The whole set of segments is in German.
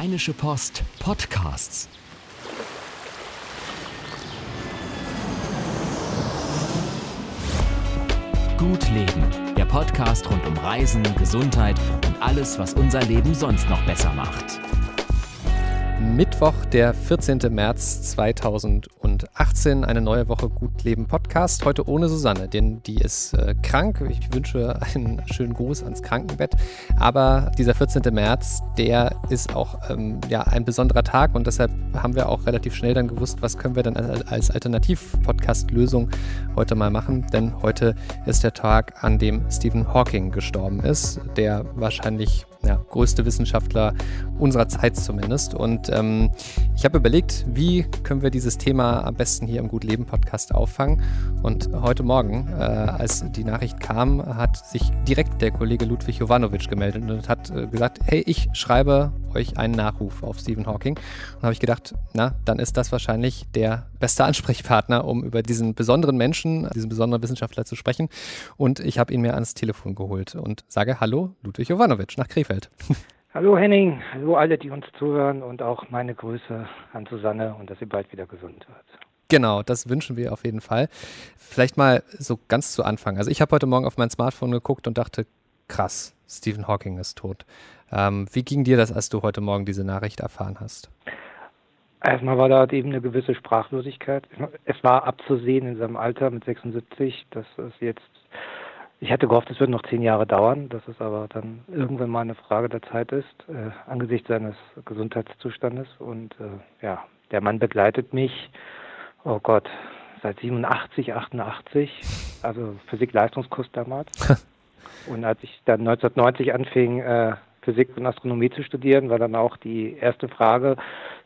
Rheinische Post Podcasts. Gut Leben, der Podcast rund um Reisen, Gesundheit und alles, was unser Leben sonst noch besser macht. Mittwoch, der 14. März 2018, eine neue Woche Gut Leben Podcast. Heute ohne Susanne, denn die ist äh, krank. Ich wünsche einen schönen Gruß ans Krankenbett. Aber dieser 14. März, der ist auch ähm, ja, ein besonderer Tag und deshalb haben wir auch relativ schnell dann gewusst, was können wir dann als, als Alternativ-Podcast-Lösung heute mal machen. Denn heute ist der Tag, an dem Stephen Hawking gestorben ist, der wahrscheinlich ja, größte Wissenschaftler unserer Zeit zumindest. Und ähm, ich habe überlegt, wie können wir dieses Thema am besten hier im Gut Leben Podcast auffangen. Und heute Morgen, äh, als die Nachricht kam, hat sich direkt der Kollege Ludwig Jovanovic gemeldet und hat äh, gesagt, hey, ich schreibe euch einen Nachruf auf Stephen Hawking. Und habe ich gedacht, na, dann ist das wahrscheinlich der beste Ansprechpartner, um über diesen besonderen Menschen, diesen besonderen Wissenschaftler zu sprechen. Und ich habe ihn mir ans Telefon geholt und sage Hallo, Ludwig Jovanovic nach Krefeld. Hallo Henning, hallo alle, die uns zuhören und auch meine Grüße an Susanne und dass sie bald wieder gesund wird. Genau, das wünschen wir auf jeden Fall. Vielleicht mal so ganz zu Anfang. Also ich habe heute Morgen auf mein Smartphone geguckt und dachte, krass, Stephen Hawking ist tot. Ähm, wie ging dir das, als du heute Morgen diese Nachricht erfahren hast? Erstmal war da eben eine gewisse Sprachlosigkeit. Es war abzusehen in seinem Alter mit 76, dass es jetzt, ich hatte gehofft, es wird noch zehn Jahre dauern, dass es aber dann irgendwann mal eine Frage der Zeit ist, äh, angesichts seines Gesundheitszustandes. Und äh, ja, der Mann begleitet mich, oh Gott, seit 87, 88, also Physik-Leistungskurs damals. Und als ich dann 1990 anfing, äh, Physik und Astronomie zu studieren, war dann auch die erste Frage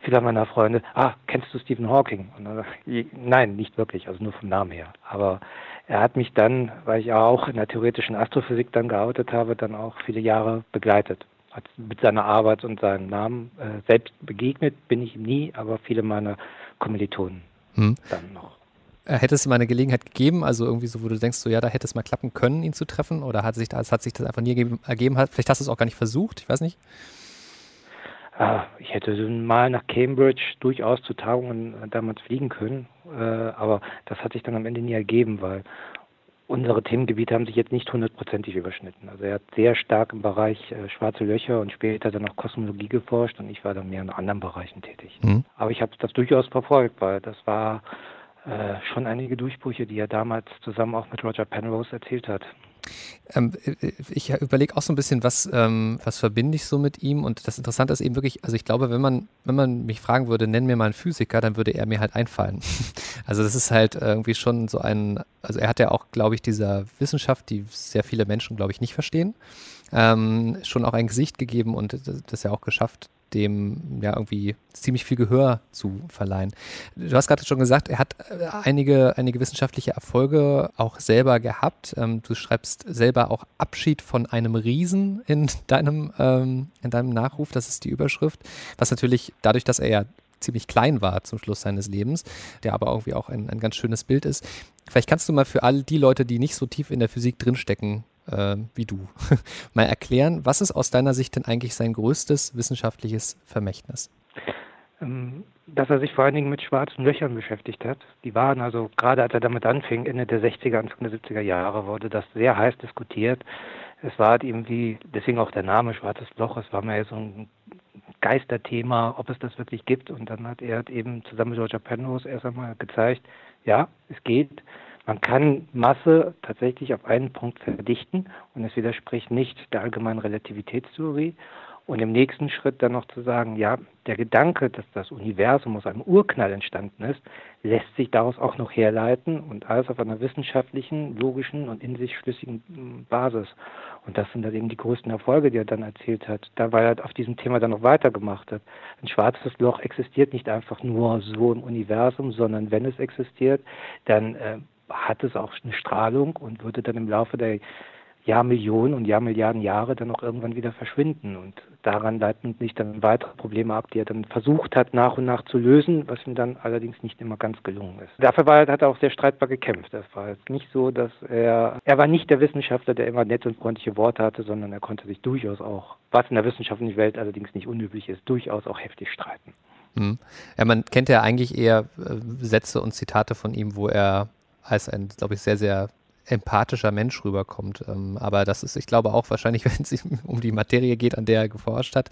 vieler meiner Freunde, ah, kennst du Stephen Hawking? Dann, nein, nicht wirklich, also nur vom Namen her. Aber er hat mich dann, weil ich auch in der theoretischen Astrophysik dann geoutet habe, dann auch viele Jahre begleitet. Hat mit seiner Arbeit und seinem Namen äh, selbst begegnet bin ich ihm nie, aber viele meiner Kommilitonen hm. dann noch. Äh, hätte es mal eine Gelegenheit gegeben, also irgendwie so, wo du denkst, so ja, da hätte es mal klappen können, ihn zu treffen? Oder hat sich das, hat sich das einfach nie ergeben? Vielleicht hast du es auch gar nicht versucht, ich weiß nicht. Ah, ich hätte mal nach Cambridge durchaus zu Tagungen äh, damals fliegen können, äh, aber das hat sich dann am Ende nie ergeben, weil unsere Themengebiete haben sich jetzt nicht hundertprozentig überschnitten. Also er hat sehr stark im Bereich schwarze Löcher und später dann auch Kosmologie geforscht und ich war dann mehr in anderen Bereichen tätig. Mhm. Aber ich habe das durchaus verfolgt, weil das war äh, schon einige Durchbrüche, die er damals zusammen auch mit Roger Penrose erzählt hat. Ähm, äh, ich überlege auch so ein bisschen, was, ähm, was verbinde ich so mit ihm? Und das Interessante ist eben wirklich, also ich glaube, wenn man, wenn man mich fragen würde, nenn mir mal einen Physiker, dann würde er mir halt einfallen. also das ist halt irgendwie schon so ein, also er hat ja auch, glaube ich, dieser Wissenschaft, die sehr viele Menschen, glaube ich, nicht verstehen, ähm, schon auch ein Gesicht gegeben und das ja auch geschafft, dem ja irgendwie ziemlich viel Gehör zu verleihen. Du hast gerade schon gesagt, er hat äh, einige, einige wissenschaftliche Erfolge auch selber gehabt. Ähm, du schreibst selber auch Abschied von einem Riesen in deinem, ähm, in deinem Nachruf, das ist die Überschrift, was natürlich dadurch, dass er ja ziemlich klein war zum Schluss seines Lebens, der aber irgendwie auch ein, ein ganz schönes Bild ist. Vielleicht kannst du mal für all die Leute, die nicht so tief in der Physik drinstecken, äh, wie du, mal erklären, was ist aus deiner Sicht denn eigentlich sein größtes wissenschaftliches Vermächtnis? Ähm, dass er sich vor allen Dingen mit schwarzen Löchern beschäftigt hat. Die waren also, gerade als er damit anfing, Ende der 60er, Anfang der 70er Jahre, wurde das sehr heiß diskutiert. Es war halt irgendwie, deswegen auch der Name Schwarzes Loch, es war mehr so ein Geisterthema, ob es das wirklich gibt. Und dann hat er eben zusammen mit Roger Penrose erst einmal gezeigt, ja, es geht. Man kann Masse tatsächlich auf einen Punkt verdichten und es widerspricht nicht der allgemeinen Relativitätstheorie. Und im nächsten Schritt dann noch zu sagen, ja, der Gedanke, dass das Universum aus einem Urknall entstanden ist, lässt sich daraus auch noch herleiten und alles auf einer wissenschaftlichen, logischen und in sich schlüssigen hm, Basis. Und das sind dann eben die größten Erfolge, die er dann erzählt hat, da weil er auf diesem Thema dann noch weitergemacht hat. Ein schwarzes Loch existiert nicht einfach nur so im Universum, sondern wenn es existiert, dann äh, hat es auch eine Strahlung und würde dann im Laufe der Jahrmillionen und Jahrmilliarden Jahre dann auch irgendwann wieder verschwinden. Und daran leiten sich dann weitere Probleme ab, die er dann versucht hat, nach und nach zu lösen, was ihm dann allerdings nicht immer ganz gelungen ist. Dafür war, hat er auch sehr streitbar gekämpft. Das war jetzt nicht so, dass er, er war nicht der Wissenschaftler, der immer nette und freundliche Worte hatte, sondern er konnte sich durchaus auch, was in der wissenschaftlichen Welt allerdings nicht unüblich ist, durchaus auch heftig streiten. Hm. Ja, man kennt ja eigentlich eher äh, Sätze und Zitate von ihm, wo er als ein, glaube ich, sehr, sehr empathischer Mensch rüberkommt. Ähm, aber das ist, ich glaube auch wahrscheinlich, wenn es um die Materie geht, an der er geforscht hat,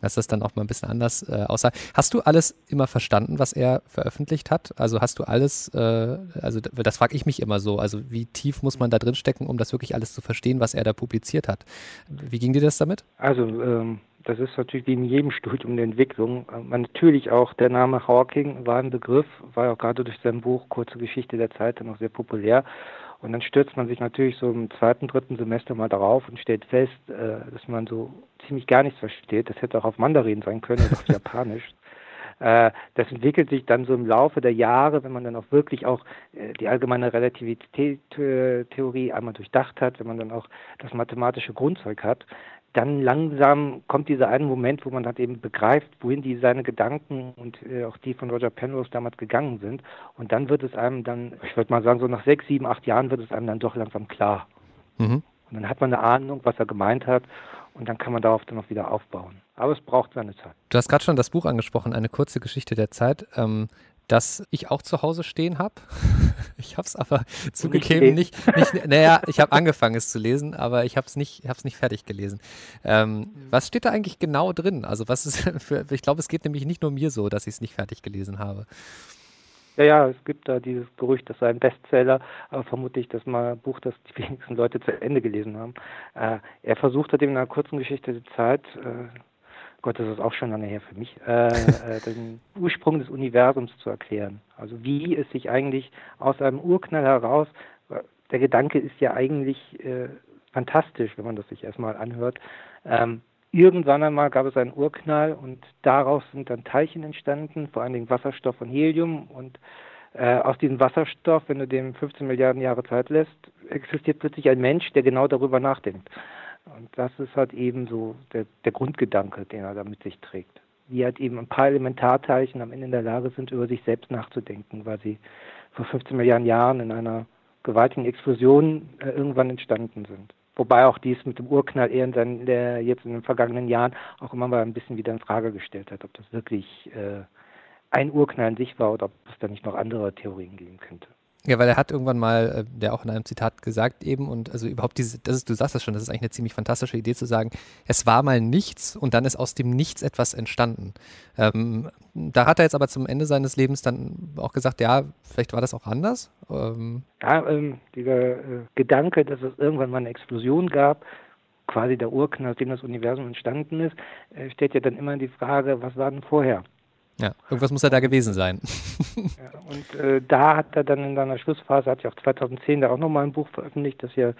dass das dann auch mal ein bisschen anders äh, aussah. Hast du alles immer verstanden, was er veröffentlicht hat? Also hast du alles, äh, also das frage ich mich immer so, also wie tief muss man da drin stecken, um das wirklich alles zu verstehen, was er da publiziert hat? Wie ging dir das damit? Also ähm das ist natürlich wie in jedem Studium der Entwicklung. Man natürlich auch der Name Hawking war ein Begriff, war auch gerade durch sein Buch Kurze Geschichte der Zeit dann auch sehr populär. Und dann stürzt man sich natürlich so im zweiten, dritten Semester mal darauf und stellt fest, äh, dass man so ziemlich gar nichts versteht. Das hätte auch auf Mandarin sein können oder auf Japanisch. Äh, das entwickelt sich dann so im Laufe der Jahre, wenn man dann auch wirklich auch äh, die allgemeine Relativitätstheorie einmal durchdacht hat, wenn man dann auch das mathematische Grundzeug hat, dann langsam kommt dieser eine Moment, wo man halt eben begreift, wohin die seine Gedanken und äh, auch die von Roger Penrose damals gegangen sind. Und dann wird es einem dann, ich würde mal sagen, so nach sechs, sieben, acht Jahren wird es einem dann doch langsam klar. Mhm. Und dann hat man eine Ahnung, was er gemeint hat. Und dann kann man darauf dann auch wieder aufbauen. Aber es braucht seine Zeit. Du hast gerade schon das Buch angesprochen, eine kurze Geschichte der Zeit. Ähm, das ich auch zu Hause stehen habe. Ich habe es aber zugegeben nicht, nicht, naja, ich habe angefangen es zu lesen, aber ich habe es nicht, nicht fertig gelesen. Ähm, was steht da eigentlich genau drin? Also was ist für, ich glaube, es geht nämlich nicht nur mir so, dass ich es nicht fertig gelesen habe. Ja, ja, es gibt da dieses Gerücht, das sei ein Bestseller, aber vermutlich das mal ein Buch, das die wenigsten Leute zu Ende gelesen haben. Äh, er versucht hat in einer kurzen Geschichte der Zeit, äh, Gott, das ist auch schon lange her für mich, äh, äh, den Ursprung des Universums zu erklären. Also wie es sich eigentlich aus einem Urknall heraus, der Gedanke ist ja eigentlich äh, fantastisch, wenn man das sich erstmal anhört. Ähm, irgendwann einmal gab es einen Urknall und daraus sind dann Teilchen entstanden, vor allen Dingen Wasserstoff und Helium und äh, aus diesem Wasserstoff, wenn du dem 15 Milliarden Jahre Zeit lässt, existiert plötzlich ein Mensch, der genau darüber nachdenkt. Und das ist halt eben so der, der Grundgedanke, den er da mit sich trägt. Wie halt eben ein paar Elementarteilchen am Ende in der Lage sind, über sich selbst nachzudenken, weil sie vor 15 Milliarden Jahren in einer gewaltigen Explosion äh, irgendwann entstanden sind. Wobei auch dies mit dem Urknall eher in seinen, der jetzt in den vergangenen Jahren auch immer mal ein bisschen wieder in Frage gestellt hat, ob das wirklich äh, ein Urknall in sich war oder ob es da nicht noch andere Theorien geben könnte. Ja, weil er hat irgendwann mal, äh, der auch in einem Zitat gesagt eben, und also überhaupt diese, das ist, du sagst das schon, das ist eigentlich eine ziemlich fantastische Idee zu sagen, es war mal nichts und dann ist aus dem Nichts etwas entstanden. Ähm, da hat er jetzt aber zum Ende seines Lebens dann auch gesagt, ja, vielleicht war das auch anders. Ähm, ja, ähm, dieser äh, Gedanke, dass es irgendwann mal eine Explosion gab, quasi der Urknall, aus dem das Universum entstanden ist, äh, stellt ja dann immer die Frage, was war denn vorher? Ja, irgendwas muss er da gewesen sein. ja, und äh, da hat er dann in seiner Schlussphase, hat ja auch 2010 da auch nochmal ein Buch veröffentlicht, das ja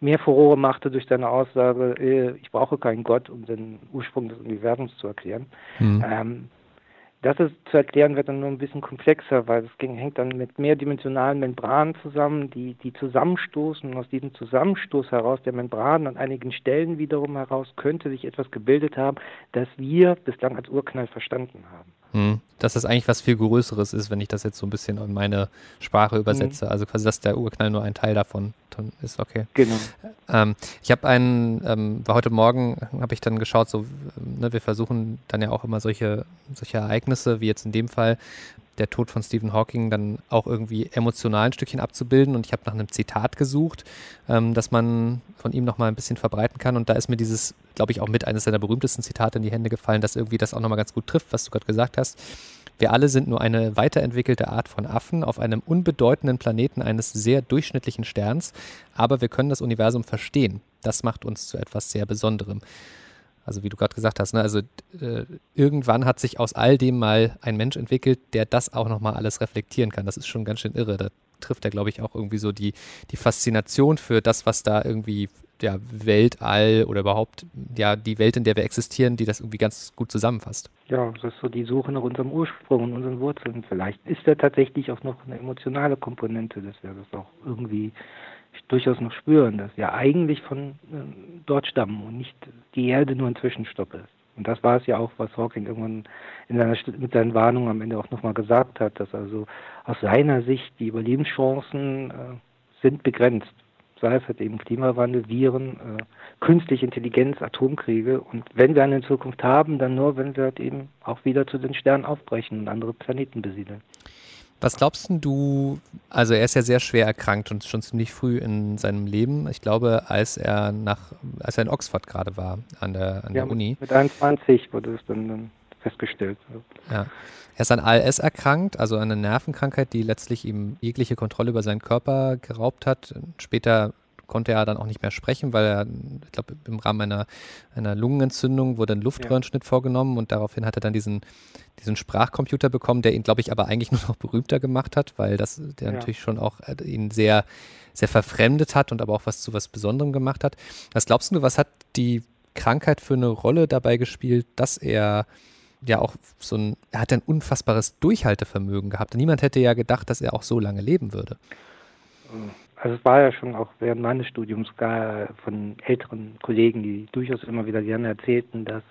mehr Furore machte durch seine Aussage, äh, ich brauche keinen Gott, um den Ursprung des Universums zu erklären. Mhm. Ähm, das ist zu erklären wird dann nur ein bisschen komplexer, weil es hängt dann mit mehrdimensionalen Membranen zusammen, die, die zusammenstoßen. Und aus diesem Zusammenstoß heraus der Membranen an einigen Stellen wiederum heraus könnte sich etwas gebildet haben, das wir bislang als Urknall verstanden haben. Hm. Dass das eigentlich was viel Größeres ist, wenn ich das jetzt so ein bisschen in meine Sprache übersetze. Mhm. Also quasi, dass der Urknall nur ein Teil davon ist, okay. Genau. Ähm, ich habe einen, ähm, war heute Morgen, habe ich dann geschaut, so, ne, wir versuchen dann ja auch immer solche, solche Ereignisse, wie jetzt in dem Fall, der Tod von Stephen Hawking dann auch irgendwie emotional ein Stückchen abzubilden. Und ich habe nach einem Zitat gesucht, ähm, das man von ihm nochmal ein bisschen verbreiten kann. Und da ist mir dieses, glaube ich, auch mit eines seiner berühmtesten Zitate in die Hände gefallen, das irgendwie das auch nochmal ganz gut trifft, was du gerade gesagt hast. Wir alle sind nur eine weiterentwickelte Art von Affen auf einem unbedeutenden Planeten eines sehr durchschnittlichen Sterns, aber wir können das Universum verstehen. Das macht uns zu etwas sehr Besonderem. Also wie du gerade gesagt hast, ne? also äh, irgendwann hat sich aus all dem mal ein Mensch entwickelt, der das auch nochmal alles reflektieren kann. Das ist schon ganz schön irre. Da trifft er, glaube ich, auch irgendwie so die, die Faszination für das, was da irgendwie ja, Weltall oder überhaupt ja die Welt, in der wir existieren, die das irgendwie ganz gut zusammenfasst. Ja, das ist so die Suche nach unserem Ursprung und unseren Wurzeln. Vielleicht ist da tatsächlich auch noch eine emotionale Komponente, dass wir das auch irgendwie durchaus noch spüren, dass ja eigentlich von äh, dort stammen und nicht die Erde nur ein Zwischenstopp ist. Und das war es ja auch, was Hawking irgendwann in seiner, mit seinen Warnungen am Ende auch nochmal gesagt hat, dass also aus seiner Sicht die Überlebenschancen äh, sind begrenzt. Sei es halt eben Klimawandel, Viren, äh, künstliche Intelligenz, Atomkriege. Und wenn wir eine Zukunft haben, dann nur, wenn wir halt eben auch wieder zu den Sternen aufbrechen und andere Planeten besiedeln. Was glaubst du, also er ist ja sehr schwer erkrankt und schon ziemlich früh in seinem Leben. Ich glaube, als er nach, als er in Oxford gerade war, an der, an ja, der Uni. Mit 21 wurde es dann, dann festgestellt. Ja. Er ist an ALS erkrankt, also an einer Nervenkrankheit, die letztlich ihm jegliche Kontrolle über seinen Körper geraubt hat. Später konnte er dann auch nicht mehr sprechen, weil er, ich glaube, im Rahmen einer, einer Lungenentzündung wurde ein Luftröhrenschnitt ja. vorgenommen und daraufhin hat er dann diesen, diesen Sprachcomputer bekommen, der ihn, glaube ich, aber eigentlich nur noch berühmter gemacht hat, weil das, der ja. natürlich schon auch äh, ihn sehr, sehr verfremdet hat und aber auch was zu was Besonderem gemacht hat. Was glaubst du, was hat die Krankheit für eine Rolle dabei gespielt, dass er ja auch so ein, er hat ein unfassbares Durchhaltevermögen gehabt. Niemand hätte ja gedacht, dass er auch so lange leben würde. Also es war ja schon auch während meines Studiums gar von älteren Kollegen, die durchaus immer wieder gerne erzählten, dass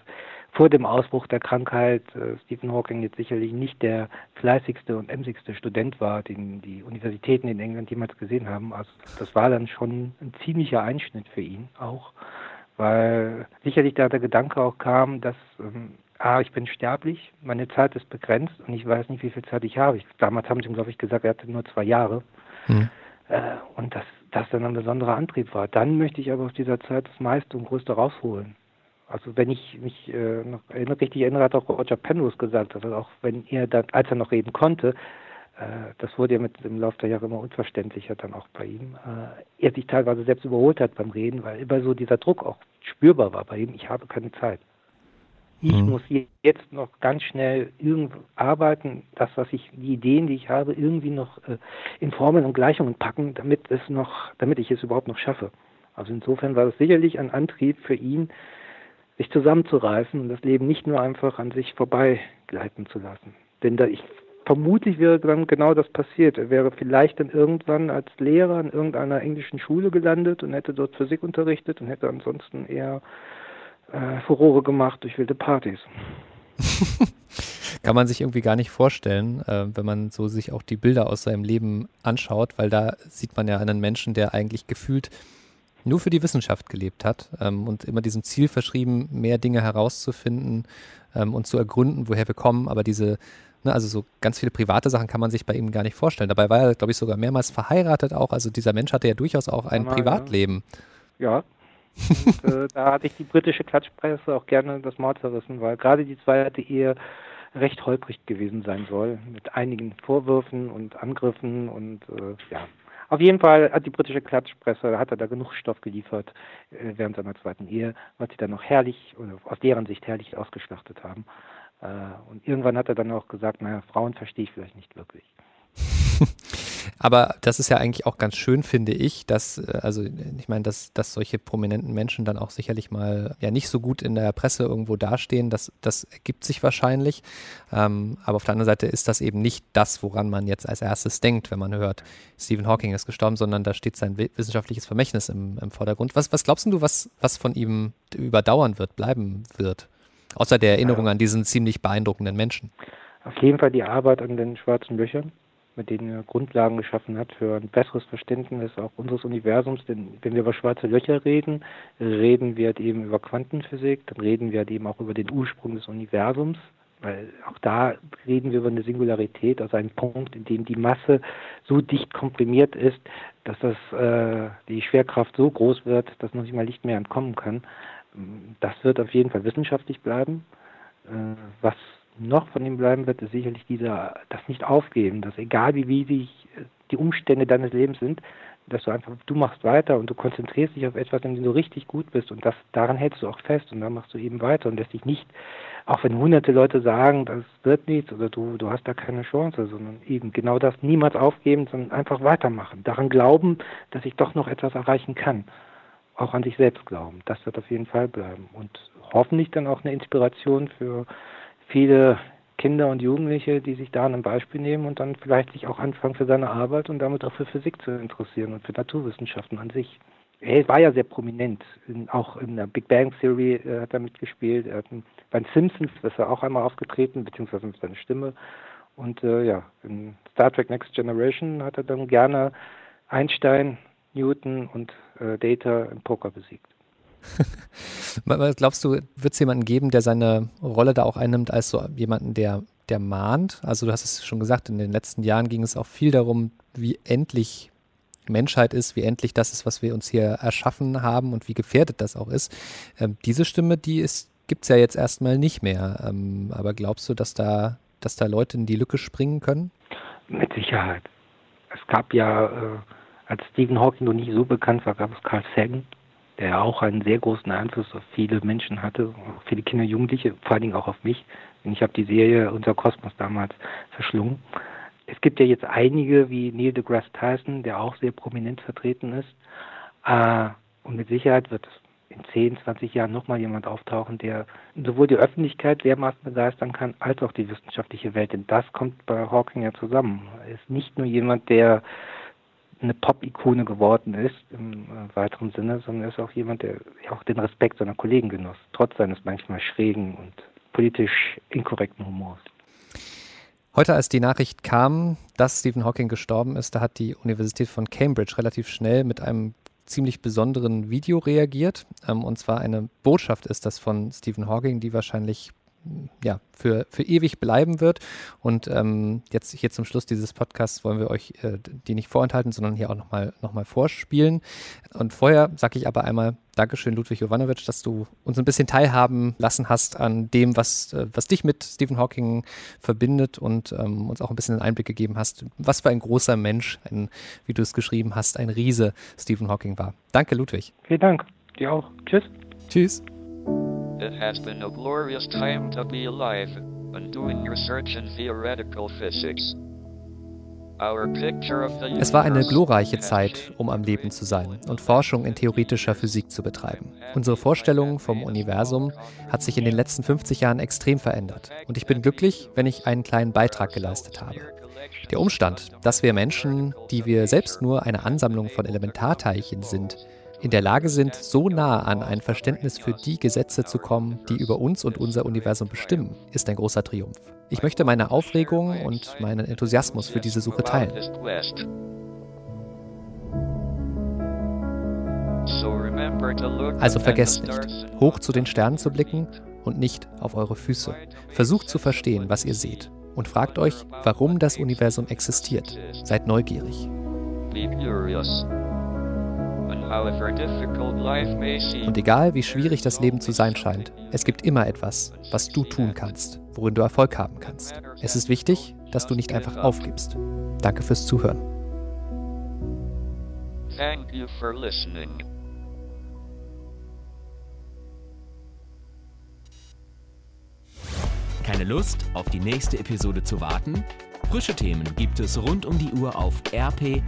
vor dem Ausbruch der Krankheit äh, Stephen Hawking jetzt sicherlich nicht der fleißigste und emsigste Student war, den die Universitäten in England jemals gesehen haben. Also das war dann schon ein ziemlicher Einschnitt für ihn auch, weil sicherlich da der Gedanke auch kam, dass ähm, ah, ich bin sterblich, meine Zeit ist begrenzt und ich weiß nicht, wie viel Zeit ich habe. Damals haben sie ihm, glaube ich, gesagt, er hatte nur zwei Jahre. Mhm. Äh, und dass das dann ein besonderer Antrieb war. Dann möchte ich aber aus dieser Zeit das meiste und größte rausholen. Also wenn ich mich äh, noch richtig erinnere, hat auch Roger Penrose gesagt, dass auch wenn er dann, als er noch reden konnte, äh, das wurde ja mit dem Laufe der Jahre immer unverständlicher dann auch bei ihm, äh, er sich teilweise selbst überholt hat beim Reden, weil immer so dieser Druck auch spürbar war bei ihm, ich habe keine Zeit. Ich mhm. muss jetzt noch ganz schnell irgendwo arbeiten, das, was ich, die Ideen, die ich habe, irgendwie noch äh, in Formeln und Gleichungen packen, damit es noch, damit ich es überhaupt noch schaffe. Also insofern war das sicherlich ein Antrieb für ihn, sich zusammenzureißen und das Leben nicht nur einfach an sich vorbeigleiten zu lassen. Denn da ich vermutlich wäre dann genau das passiert. Er wäre vielleicht dann irgendwann als Lehrer in irgendeiner englischen Schule gelandet und hätte dort Physik unterrichtet und hätte ansonsten eher äh, Furore gemacht durch wilde Partys. Kann man sich irgendwie gar nicht vorstellen, äh, wenn man so sich auch die Bilder aus seinem Leben anschaut, weil da sieht man ja einen Menschen, der eigentlich gefühlt nur für die Wissenschaft gelebt hat ähm, und immer diesem Ziel verschrieben, mehr Dinge herauszufinden ähm, und zu ergründen, woher wir kommen. Aber diese, ne, also so ganz viele private Sachen kann man sich bei ihm gar nicht vorstellen. Dabei war er, glaube ich, sogar mehrmals verheiratet auch. Also dieser Mensch hatte ja durchaus auch ein Privatleben. Ja, und, äh, da hatte ich die britische Klatschpresse auch gerne das Maul zerrissen, weil gerade die zweite Ehe recht holprig gewesen sein soll, mit einigen Vorwürfen und Angriffen und äh, ja. Auf jeden Fall hat die britische Klatschpresse, hat er da genug Stoff geliefert äh, während seiner zweiten Ehe, was sie dann noch herrlich, oder aus deren Sicht herrlich ausgeschlachtet haben. Äh, und irgendwann hat er dann auch gesagt, naja, Frauen verstehe ich vielleicht nicht wirklich. Aber das ist ja eigentlich auch ganz schön, finde ich, dass, äh, also ich meine, dass, dass solche prominenten Menschen dann auch sicherlich mal ja nicht so gut in der Presse irgendwo dastehen, das, das ergibt sich wahrscheinlich. Ähm, aber auf der anderen Seite ist das eben nicht das, woran man jetzt als erstes denkt, wenn man hört, Stephen Hawking ist gestorben, sondern da steht sein wissenschaftliches Vermächtnis im, im Vordergrund. Was, was glaubst du, was, was von ihm überdauern wird, bleiben wird? Außer der Erinnerung an diesen ziemlich beeindruckenden Menschen. Auf jeden Fall die Arbeit an den schwarzen Löchern mit denen er Grundlagen geschaffen hat für ein besseres Verständnis auch unseres Universums. Denn wenn wir über schwarze Löcher reden, reden wir halt eben über Quantenphysik, dann reden wir halt eben auch über den Ursprung des Universums, weil auch da reden wir über eine Singularität, also einen Punkt, in dem die Masse so dicht komprimiert ist, dass das, äh, die Schwerkraft so groß wird, dass noch nicht mal Licht mehr entkommen kann. Das wird auf jeden Fall wissenschaftlich bleiben. Äh, was noch von ihm bleiben wird, ist sicherlich dieser, das nicht aufgeben, dass egal wie wichtig die Umstände deines Lebens sind, dass du einfach, du machst weiter und du konzentrierst dich auf etwas, in dem du richtig gut bist und das, daran hältst du auch fest und dann machst du eben weiter und lässt dich nicht, auch wenn hunderte Leute sagen, das wird nichts oder du, du hast da keine Chance, sondern eben genau das niemals aufgeben, sondern einfach weitermachen, daran glauben, dass ich doch noch etwas erreichen kann. Auch an sich selbst glauben. Das wird auf jeden Fall bleiben und hoffentlich dann auch eine Inspiration für viele Kinder und Jugendliche, die sich da ein Beispiel nehmen und dann vielleicht sich auch anfangen für seine Arbeit und damit auch für Physik zu interessieren und für Naturwissenschaften an sich. Er war ja sehr prominent, in, auch in der Big Bang Theory äh, hat er mitgespielt, er hat bei den Simpsons ist er auch einmal aufgetreten, beziehungsweise mit seiner Stimme. Und äh, ja, in Star Trek Next Generation hat er dann gerne Einstein, Newton und äh, Data im Poker besiegt. Glaubst du, wird es jemanden geben, der seine Rolle da auch einnimmt als so jemanden, der, der mahnt? Also du hast es schon gesagt, in den letzten Jahren ging es auch viel darum, wie endlich Menschheit ist, wie endlich das ist, was wir uns hier erschaffen haben und wie gefährdet das auch ist. Ähm, diese Stimme, die gibt es ja jetzt erstmal nicht mehr. Ähm, aber glaubst du, dass da, dass da Leute in die Lücke springen können? Mit Sicherheit. Es gab ja, äh, als Stephen Hawking noch nicht so bekannt war, gab es Carl Sagan, der auch einen sehr großen Einfluss auf viele Menschen hatte, auf viele Kinder, Jugendliche, vor allen Dingen auch auf mich. Denn ich habe die Serie Unser Kosmos damals verschlungen. Es gibt ja jetzt einige wie Neil deGrasse Tyson, der auch sehr prominent vertreten ist. Äh, und mit Sicherheit wird in 10, 20 Jahren nochmal jemand auftauchen, der sowohl die Öffentlichkeit dermaßen begeistern kann, als auch die wissenschaftliche Welt. Denn das kommt bei Hawking ja zusammen. Er ist nicht nur jemand, der eine Pop-Ikone geworden ist im äh, weiteren Sinne, sondern er ist auch jemand, der auch den Respekt seiner Kollegen genoss, trotz seines manchmal schrägen und politisch inkorrekten Humors. Heute, als die Nachricht kam, dass Stephen Hawking gestorben ist, da hat die Universität von Cambridge relativ schnell mit einem ziemlich besonderen Video reagiert. Ähm, und zwar eine Botschaft ist das von Stephen Hawking, die wahrscheinlich ja, für, für ewig bleiben wird. Und ähm, jetzt hier zum Schluss dieses Podcasts wollen wir euch äh, die nicht vorenthalten, sondern hier auch nochmal noch mal vorspielen. Und vorher sage ich aber einmal Dankeschön, Ludwig Jovanovic, dass du uns ein bisschen teilhaben lassen hast an dem, was, äh, was dich mit Stephen Hawking verbindet und ähm, uns auch ein bisschen einen Einblick gegeben hast, was für ein großer Mensch, ein, wie du es geschrieben hast, ein Riese Stephen Hawking war. Danke, Ludwig. Vielen Dank. Dir auch. Tschüss. Tschüss. It has been a glorious time to be alive and doing research in theoretical physics. Es war eine glorreiche Zeit, um am Leben zu sein und Forschung in theoretischer Physik zu betreiben. Unsere Vorstellung vom Universum hat sich in den letzten 50 Jahren extrem verändert und ich bin glücklich, wenn ich einen kleinen Beitrag geleistet habe. Der Umstand, dass wir Menschen, die wir selbst nur eine Ansammlung von Elementarteilchen sind, in der Lage sind, so nah an ein Verständnis für die Gesetze zu kommen, die über uns und unser Universum bestimmen, ist ein großer Triumph. Ich möchte meine Aufregung und meinen Enthusiasmus für diese Suche teilen. Also vergesst nicht, hoch zu den Sternen zu blicken und nicht auf eure Füße. Versucht zu verstehen, was ihr seht und fragt euch, warum das Universum existiert. Seid neugierig. Und egal wie schwierig das Leben zu sein scheint, es gibt immer etwas, was du tun kannst, worin du Erfolg haben kannst. Es ist wichtig, dass du nicht einfach aufgibst. Danke fürs Zuhören. Thank you for listening. Keine Lust, auf die nächste Episode zu warten? Frische Themen gibt es rund um die Uhr auf rp-online.de.